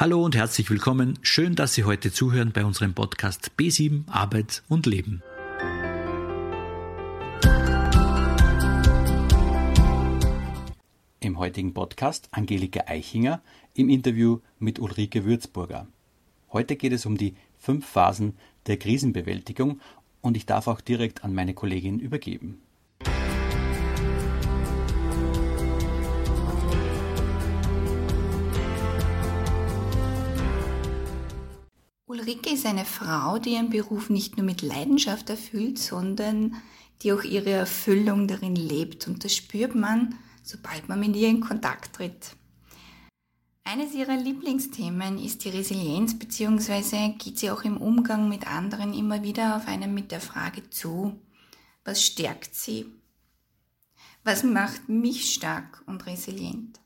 Hallo und herzlich willkommen. Schön, dass Sie heute zuhören bei unserem Podcast B7 Arbeit und Leben. Im heutigen Podcast Angelika Eichinger im Interview mit Ulrike Würzburger. Heute geht es um die fünf Phasen der Krisenbewältigung und ich darf auch direkt an meine Kollegin übergeben. Ulrike ist eine Frau, die ihren Beruf nicht nur mit Leidenschaft erfüllt, sondern die auch ihre Erfüllung darin lebt. Und das spürt man, sobald man mit ihr in Kontakt tritt. Eines ihrer Lieblingsthemen ist die Resilienz, beziehungsweise geht sie auch im Umgang mit anderen immer wieder auf einen mit der Frage zu, was stärkt sie? Was macht mich stark und resilient?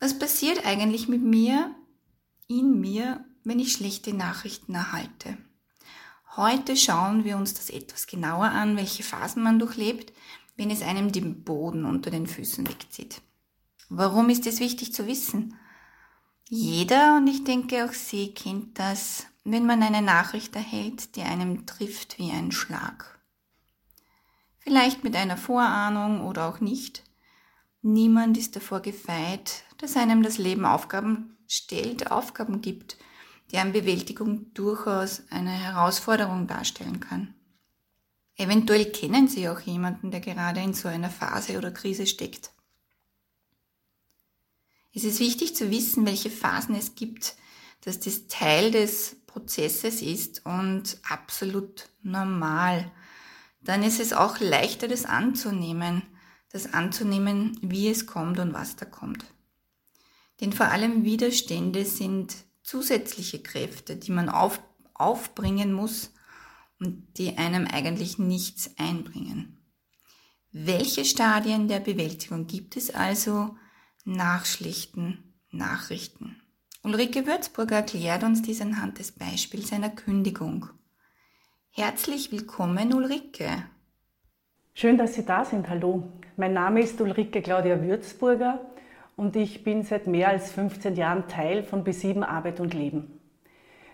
Was passiert eigentlich mit mir, in mir wenn ich schlechte Nachrichten erhalte. Heute schauen wir uns das etwas genauer an, welche Phasen man durchlebt, wenn es einem den Boden unter den Füßen wegzieht. Warum ist es wichtig zu wissen? Jeder, und ich denke auch Sie, kennt das, wenn man eine Nachricht erhält, die einem trifft wie ein Schlag. Vielleicht mit einer Vorahnung oder auch nicht. Niemand ist davor gefeit, dass einem das Leben Aufgaben stellt, Aufgaben gibt, deren Bewältigung durchaus eine Herausforderung darstellen kann. Eventuell kennen Sie auch jemanden, der gerade in so einer Phase oder Krise steckt. Es ist wichtig zu wissen, welche Phasen es gibt, dass das Teil des Prozesses ist und absolut normal. Dann ist es auch leichter, das anzunehmen, das anzunehmen, wie es kommt und was da kommt. Denn vor allem Widerstände sind zusätzliche Kräfte, die man auf, aufbringen muss und die einem eigentlich nichts einbringen. Welche Stadien der Bewältigung gibt es also nach schlichten Nachrichten? Ulrike Würzburger erklärt uns dies anhand des Beispiels einer Kündigung. Herzlich willkommen, Ulrike. Schön, dass Sie da sind. Hallo. Mein Name ist Ulrike Claudia Würzburger und ich bin seit mehr als 15 Jahren Teil von B7 Arbeit und Leben.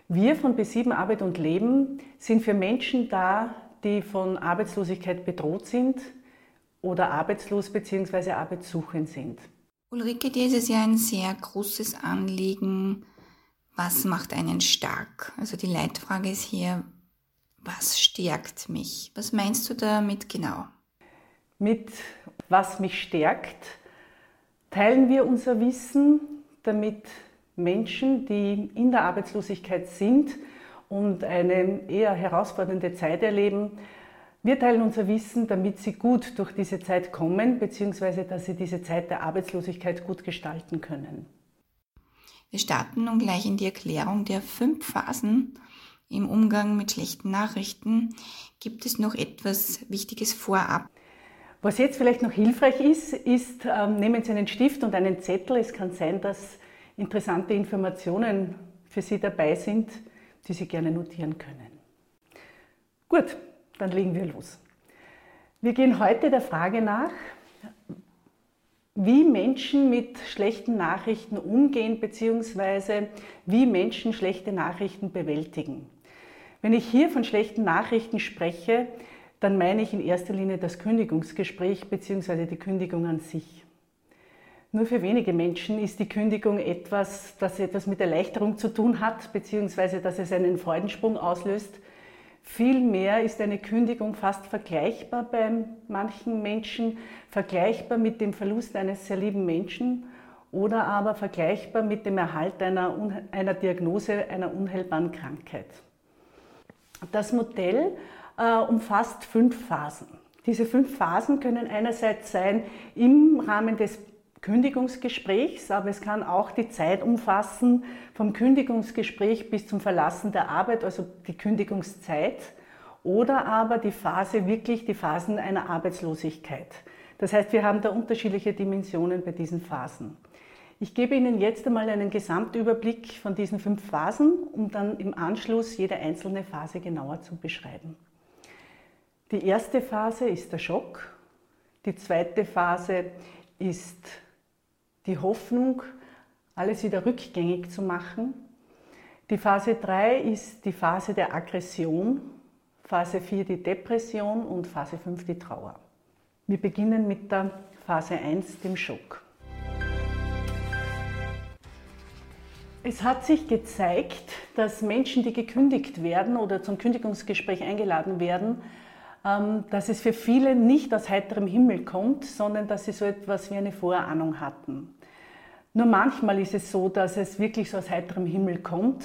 Wir von B7 Arbeit und Leben sind für Menschen da, die von Arbeitslosigkeit bedroht sind oder arbeitslos bzw. arbeitssuchend sind. Ulrike, dir ist es ja ein sehr großes Anliegen, was macht einen stark? Also die Leitfrage ist hier, was stärkt mich? Was meinst du damit genau? Mit was mich stärkt, teilen wir unser Wissen, damit Menschen, die in der Arbeitslosigkeit sind und eine eher herausfordernde Zeit erleben, wir teilen unser Wissen, damit sie gut durch diese Zeit kommen, beziehungsweise dass sie diese Zeit der Arbeitslosigkeit gut gestalten können. Wir starten nun gleich in die Erklärung der fünf Phasen im Umgang mit schlechten Nachrichten. Gibt es noch etwas Wichtiges vorab? Was jetzt vielleicht noch hilfreich ist, ist, ähm, nehmen Sie einen Stift und einen Zettel. Es kann sein, dass interessante Informationen für Sie dabei sind, die Sie gerne notieren können. Gut, dann legen wir los. Wir gehen heute der Frage nach, wie Menschen mit schlechten Nachrichten umgehen bzw. wie Menschen schlechte Nachrichten bewältigen. Wenn ich hier von schlechten Nachrichten spreche, dann meine ich in erster Linie das Kündigungsgespräch bzw. die Kündigung an sich. Nur für wenige Menschen ist die Kündigung etwas, das etwas mit Erleichterung zu tun hat, beziehungsweise dass es einen Freudensprung auslöst. Vielmehr ist eine Kündigung fast vergleichbar bei manchen Menschen, vergleichbar mit dem Verlust eines sehr lieben Menschen oder aber vergleichbar mit dem Erhalt einer, einer Diagnose einer unheilbaren Krankheit. Das Modell äh, umfasst fünf Phasen. Diese fünf Phasen können einerseits sein im Rahmen des Kündigungsgesprächs, aber es kann auch die Zeit umfassen vom Kündigungsgespräch bis zum Verlassen der Arbeit, also die Kündigungszeit, oder aber die Phase wirklich die Phasen einer Arbeitslosigkeit. Das heißt, wir haben da unterschiedliche Dimensionen bei diesen Phasen. Ich gebe Ihnen jetzt einmal einen Gesamtüberblick von diesen fünf Phasen, um dann im Anschluss jede einzelne Phase genauer zu beschreiben. Die erste Phase ist der Schock, die zweite Phase ist die Hoffnung alles wieder rückgängig zu machen. Die Phase 3 ist die Phase der Aggression, Phase 4 die Depression und Phase 5 die Trauer. Wir beginnen mit der Phase 1, dem Schock. Es hat sich gezeigt, dass Menschen, die gekündigt werden oder zum Kündigungsgespräch eingeladen werden, dass es für viele nicht aus heiterem Himmel kommt, sondern dass sie so etwas wie eine Vorahnung hatten. Nur manchmal ist es so, dass es wirklich so aus heiterem Himmel kommt.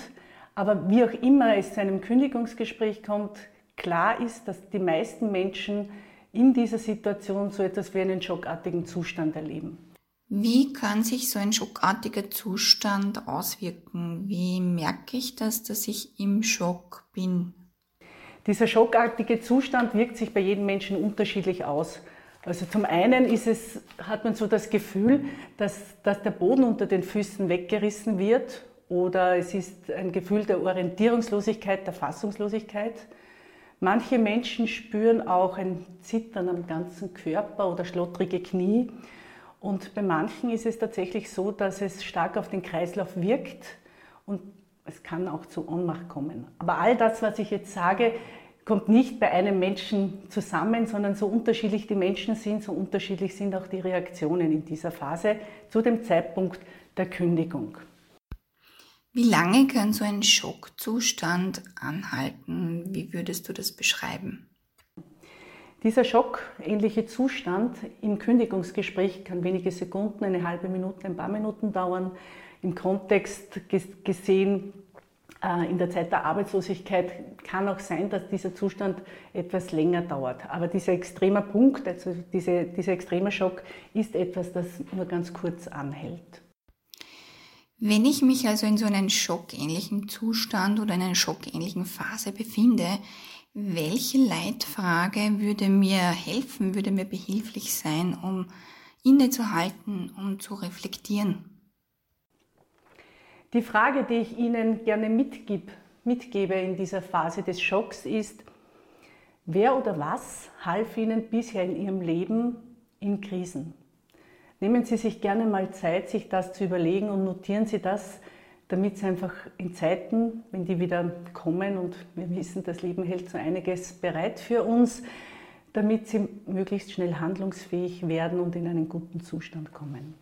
Aber wie auch immer es zu einem Kündigungsgespräch kommt, klar ist, dass die meisten Menschen in dieser Situation so etwas wie einen schockartigen Zustand erleben. Wie kann sich so ein schockartiger Zustand auswirken? Wie merke ich das, dass ich im Schock bin? Dieser schockartige Zustand wirkt sich bei jedem Menschen unterschiedlich aus. Also zum einen es, hat man so das Gefühl, dass, dass der Boden unter den Füßen weggerissen wird oder es ist ein Gefühl der Orientierungslosigkeit, der Fassungslosigkeit. Manche Menschen spüren auch ein Zittern am ganzen Körper oder schlottrige Knie. Und bei manchen ist es tatsächlich so, dass es stark auf den Kreislauf wirkt und es kann auch zu Ohnmacht kommen. Aber all das, was ich jetzt sage, kommt nicht bei einem Menschen zusammen, sondern so unterschiedlich die Menschen sind, so unterschiedlich sind auch die Reaktionen in dieser Phase zu dem Zeitpunkt der Kündigung. Wie lange kann so ein Schockzustand anhalten? Wie würdest du das beschreiben? Dieser schockähnliche Zustand im Kündigungsgespräch kann wenige Sekunden, eine halbe Minute, ein paar Minuten dauern. Im Kontext gesehen, äh, in der Zeit der Arbeitslosigkeit kann auch sein, dass dieser Zustand etwas länger dauert. Aber dieser extreme Punkt, also diese, dieser extreme Schock, ist etwas, das nur ganz kurz anhält. Wenn ich mich also in so einem schockähnlichen Zustand oder in einer schockähnlichen Phase befinde, welche Leitfrage würde mir helfen, würde mir behilflich sein, um innezuhalten, um zu reflektieren? Die Frage, die ich Ihnen gerne mitgib, mitgebe in dieser Phase des Schocks ist, wer oder was half Ihnen bisher in Ihrem Leben in Krisen? Nehmen Sie sich gerne mal Zeit, sich das zu überlegen und notieren Sie das damit es einfach in Zeiten, wenn die wieder kommen und wir wissen, das Leben hält so einiges bereit für uns, damit sie möglichst schnell handlungsfähig werden und in einen guten Zustand kommen.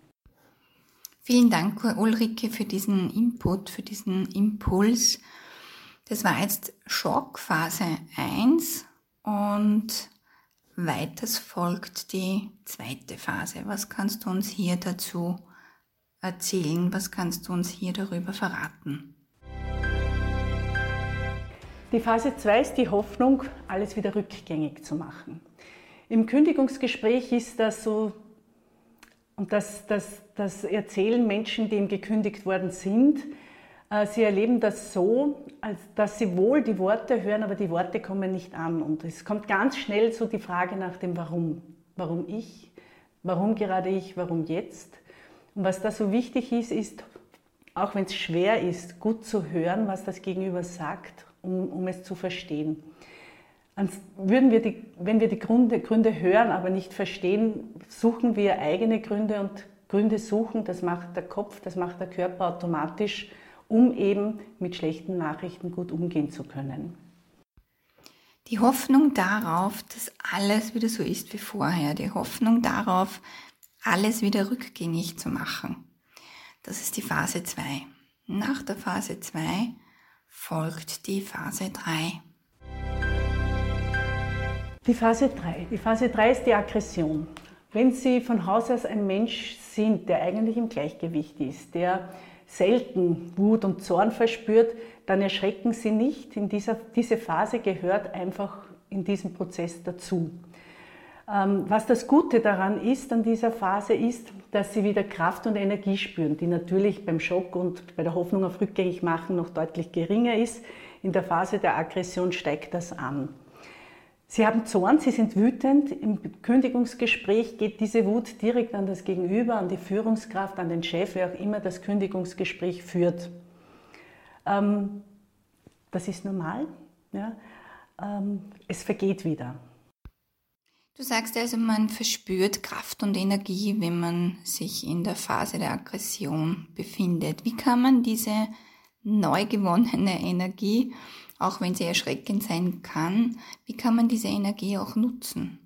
Vielen Dank, Ulrike, für diesen Input, für diesen Impuls. Das war jetzt Schockphase 1 und weiters folgt die zweite Phase. Was kannst du uns hier dazu erzählen? Was kannst du uns hier darüber verraten? Die Phase 2 ist die Hoffnung, alles wieder rückgängig zu machen. Im Kündigungsgespräch ist das so, und das, das, das erzählen Menschen, die ihm gekündigt worden sind, äh, sie erleben das so, dass sie wohl die Worte hören, aber die Worte kommen nicht an. Und es kommt ganz schnell so die Frage nach dem Warum. Warum ich? Warum gerade ich? Warum jetzt? Und was da so wichtig ist, ist, auch wenn es schwer ist, gut zu hören, was das Gegenüber sagt, um, um es zu verstehen. Würden wir die, wenn wir die Gründe, Gründe hören, aber nicht verstehen, suchen wir eigene Gründe und Gründe suchen, das macht der Kopf, das macht der Körper automatisch, um eben mit schlechten Nachrichten gut umgehen zu können. Die Hoffnung darauf, dass alles wieder so ist wie vorher, die Hoffnung darauf, alles wieder rückgängig zu machen. Das ist die Phase 2. Nach der Phase 2 folgt die Phase 3. Die Phase 3. Die Phase 3 ist die Aggression. Wenn Sie von Haus aus ein Mensch sind, der eigentlich im Gleichgewicht ist, der selten Wut und Zorn verspürt, dann erschrecken Sie nicht. In dieser, diese Phase gehört einfach in diesem Prozess dazu. Ähm, was das Gute daran ist, an dieser Phase, ist, dass sie wieder Kraft und Energie spüren, die natürlich beim Schock und bei der Hoffnung auf rückgängig machen noch deutlich geringer ist. In der Phase der Aggression steigt das an. Sie haben Zorn, Sie sind wütend. Im Kündigungsgespräch geht diese Wut direkt an das Gegenüber, an die Führungskraft, an den Chef, wer auch immer das Kündigungsgespräch führt. Ähm, das ist normal. Ja? Ähm, es vergeht wieder. Du sagst also, man verspürt Kraft und Energie, wenn man sich in der Phase der Aggression befindet. Wie kann man diese neu gewonnene Energie, auch wenn sie erschreckend sein kann, wie kann man diese Energie auch nutzen?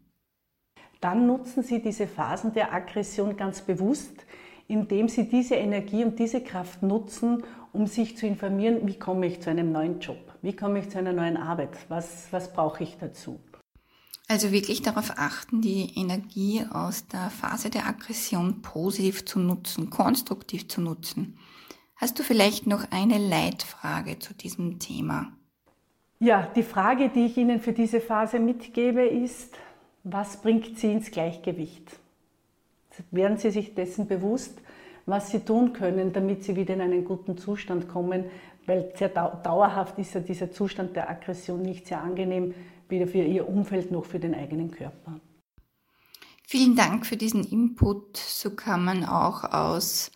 Dann nutzen Sie diese Phasen der Aggression ganz bewusst, indem Sie diese Energie und diese Kraft nutzen, um sich zu informieren, wie komme ich zu einem neuen Job, wie komme ich zu einer neuen Arbeit, was, was brauche ich dazu. Also wirklich darauf achten, die Energie aus der Phase der Aggression positiv zu nutzen, konstruktiv zu nutzen. Hast du vielleicht noch eine Leitfrage zu diesem Thema? Ja, die Frage, die ich Ihnen für diese Phase mitgebe, ist, was bringt Sie ins Gleichgewicht? Werden Sie sich dessen bewusst, was Sie tun können, damit Sie wieder in einen guten Zustand kommen? Weil sehr dauerhaft ist ja dieser Zustand der Aggression nicht sehr angenehm weder für ihr Umfeld noch für den eigenen Körper. Vielen Dank für diesen Input. So kann man auch aus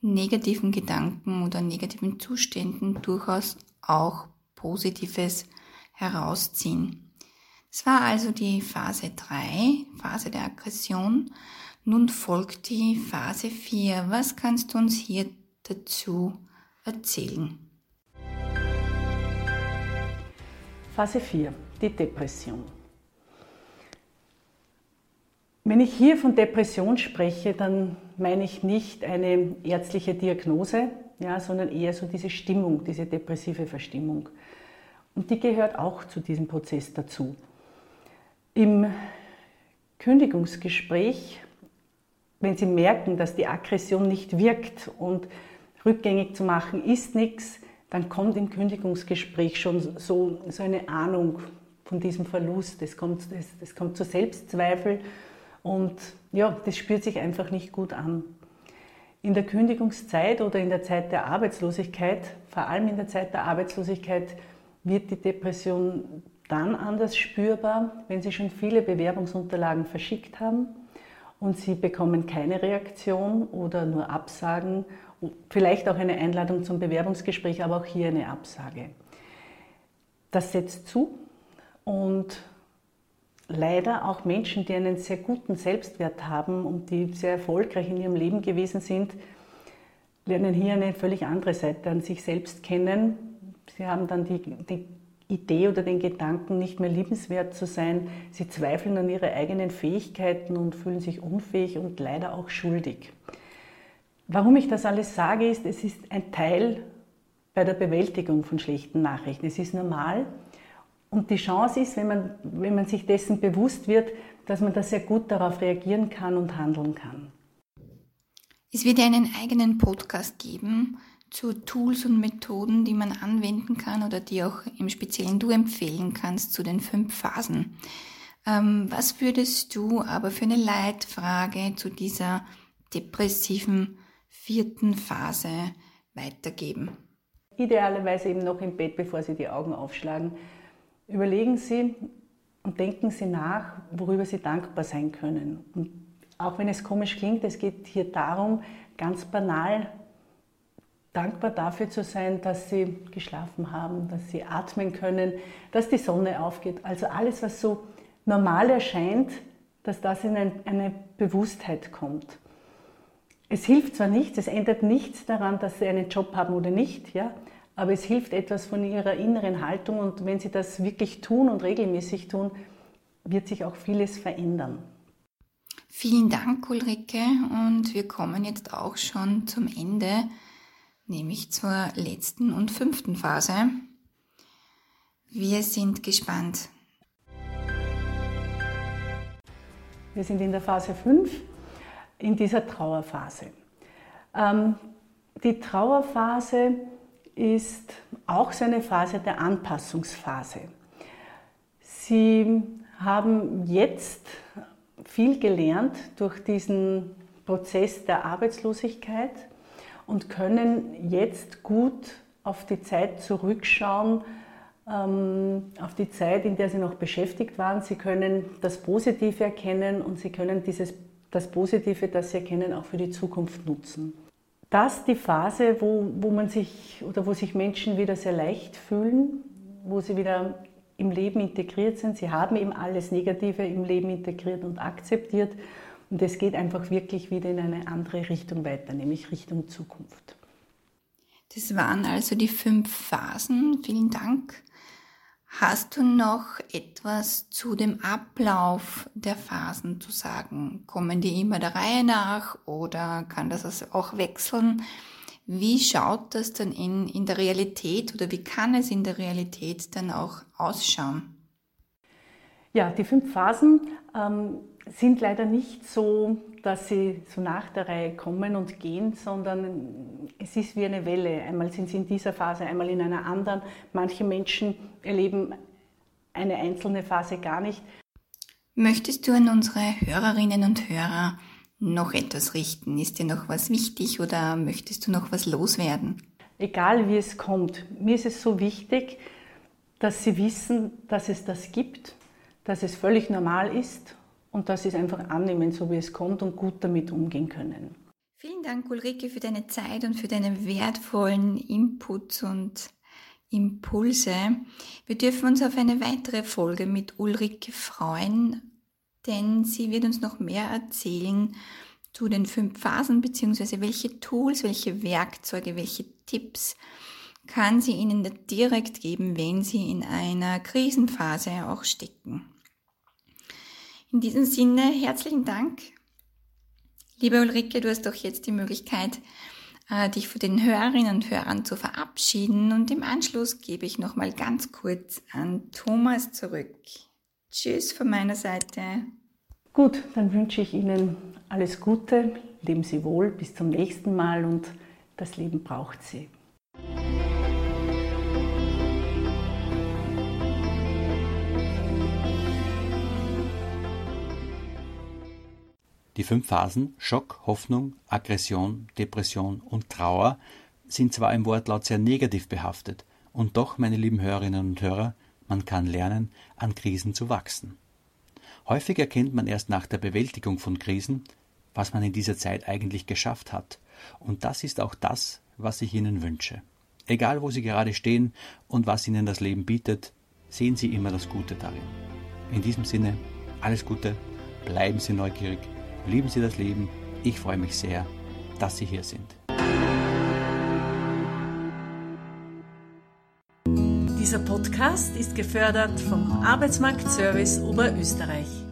negativen Gedanken oder negativen Zuständen durchaus auch Positives herausziehen. Es war also die Phase 3, Phase der Aggression. Nun folgt die Phase 4. Was kannst du uns hier dazu erzählen? Phase 4 die Depression. Wenn ich hier von Depression spreche, dann meine ich nicht eine ärztliche Diagnose, ja, sondern eher so diese Stimmung, diese depressive Verstimmung. Und die gehört auch zu diesem Prozess dazu. Im Kündigungsgespräch, wenn Sie merken, dass die Aggression nicht wirkt und rückgängig zu machen ist nichts, dann kommt im Kündigungsgespräch schon so, so eine Ahnung, von diesem Verlust. Es kommt, es, kommt zu Selbstzweifel und ja, das spürt sich einfach nicht gut an. In der Kündigungszeit oder in der Zeit der Arbeitslosigkeit, vor allem in der Zeit der Arbeitslosigkeit, wird die Depression dann anders spürbar, wenn Sie schon viele Bewerbungsunterlagen verschickt haben und Sie bekommen keine Reaktion oder nur Absagen, vielleicht auch eine Einladung zum Bewerbungsgespräch, aber auch hier eine Absage. Das setzt zu und leider auch Menschen, die einen sehr guten Selbstwert haben und die sehr erfolgreich in ihrem Leben gewesen sind, lernen hier eine völlig andere Seite an sich selbst kennen. Sie haben dann die, die Idee oder den Gedanken, nicht mehr liebenswert zu sein. Sie zweifeln an ihre eigenen Fähigkeiten und fühlen sich unfähig und leider auch schuldig. Warum ich das alles sage, ist, es ist ein Teil bei der Bewältigung von schlechten Nachrichten. Es ist normal, und die Chance ist, wenn man, wenn man sich dessen bewusst wird, dass man da sehr gut darauf reagieren kann und handeln kann. Es wird einen eigenen Podcast geben zu Tools und Methoden, die man anwenden kann oder die auch im Speziellen du empfehlen kannst zu den fünf Phasen. Ähm, was würdest du aber für eine Leitfrage zu dieser depressiven vierten Phase weitergeben? Idealerweise eben noch im Bett, bevor Sie die Augen aufschlagen Überlegen Sie und denken Sie nach, worüber Sie dankbar sein können. Und auch wenn es komisch klingt, es geht hier darum, ganz banal dankbar dafür zu sein, dass Sie geschlafen haben, dass Sie atmen können, dass die Sonne aufgeht. Also alles, was so normal erscheint, dass das in eine Bewusstheit kommt. Es hilft zwar nichts, es ändert nichts daran, dass Sie einen Job haben oder nicht, ja, aber es hilft etwas von ihrer inneren Haltung und wenn sie das wirklich tun und regelmäßig tun, wird sich auch vieles verändern. Vielen Dank, Ulrike. Und wir kommen jetzt auch schon zum Ende, nämlich zur letzten und fünften Phase. Wir sind gespannt. Wir sind in der Phase 5, in dieser Trauerphase. Ähm, die Trauerphase ist auch so eine Phase der Anpassungsphase. Sie haben jetzt viel gelernt durch diesen Prozess der Arbeitslosigkeit und können jetzt gut auf die Zeit zurückschauen, ähm, auf die Zeit, in der Sie noch beschäftigt waren. Sie können das Positive erkennen und Sie können dieses, das Positive, das Sie erkennen, auch für die Zukunft nutzen das die Phase, wo, wo man sich oder wo sich Menschen wieder sehr leicht fühlen, wo sie wieder im Leben integriert sind. Sie haben eben alles Negative im Leben integriert und akzeptiert. Und es geht einfach wirklich wieder in eine andere Richtung weiter, nämlich Richtung Zukunft. Das waren also die fünf Phasen. Vielen Dank. Hast du noch etwas zu dem Ablauf der Phasen zu sagen? Kommen die immer der Reihe nach oder kann das also auch wechseln? Wie schaut das dann in, in der Realität oder wie kann es in der Realität dann auch ausschauen? Ja, die fünf Phasen ähm, sind leider nicht so, dass sie so nach der Reihe kommen und gehen, sondern es ist wie eine Welle. Einmal sind sie in dieser Phase, einmal in einer anderen. Manche Menschen erleben eine einzelne Phase gar nicht. Möchtest du an unsere Hörerinnen und Hörer noch etwas richten? Ist dir noch was wichtig oder möchtest du noch was loswerden? Egal wie es kommt, mir ist es so wichtig, dass sie wissen, dass es das gibt, dass es völlig normal ist und sie es einfach annehmen, so wie es kommt und gut damit umgehen können. Vielen Dank, Ulrike, für deine Zeit und für deine wertvollen Inputs und Impulse. Wir dürfen uns auf eine weitere Folge mit Ulrike freuen denn sie wird uns noch mehr erzählen zu den fünf Phasen, beziehungsweise welche Tools, welche Werkzeuge, welche Tipps kann sie Ihnen direkt geben, wenn Sie in einer Krisenphase auch stecken. In diesem Sinne, herzlichen Dank. Liebe Ulrike, du hast doch jetzt die Möglichkeit, äh, dich von den Hörerinnen und Hörern zu verabschieden und im Anschluss gebe ich nochmal ganz kurz an Thomas zurück. Tschüss von meiner Seite. Gut, dann wünsche ich Ihnen alles Gute, leben Sie wohl, bis zum nächsten Mal und das Leben braucht Sie. Die fünf Phasen Schock, Hoffnung, Aggression, Depression und Trauer sind zwar im Wortlaut sehr negativ behaftet, und doch, meine lieben Hörerinnen und Hörer, man kann lernen, an Krisen zu wachsen. Häufig erkennt man erst nach der Bewältigung von Krisen, was man in dieser Zeit eigentlich geschafft hat. Und das ist auch das, was ich Ihnen wünsche. Egal wo Sie gerade stehen und was Ihnen das Leben bietet, sehen Sie immer das Gute darin. In diesem Sinne, alles Gute, bleiben Sie neugierig, lieben Sie das Leben. Ich freue mich sehr, dass Sie hier sind. Dieser Podcast ist gefördert vom Arbeitsmarktservice Oberösterreich.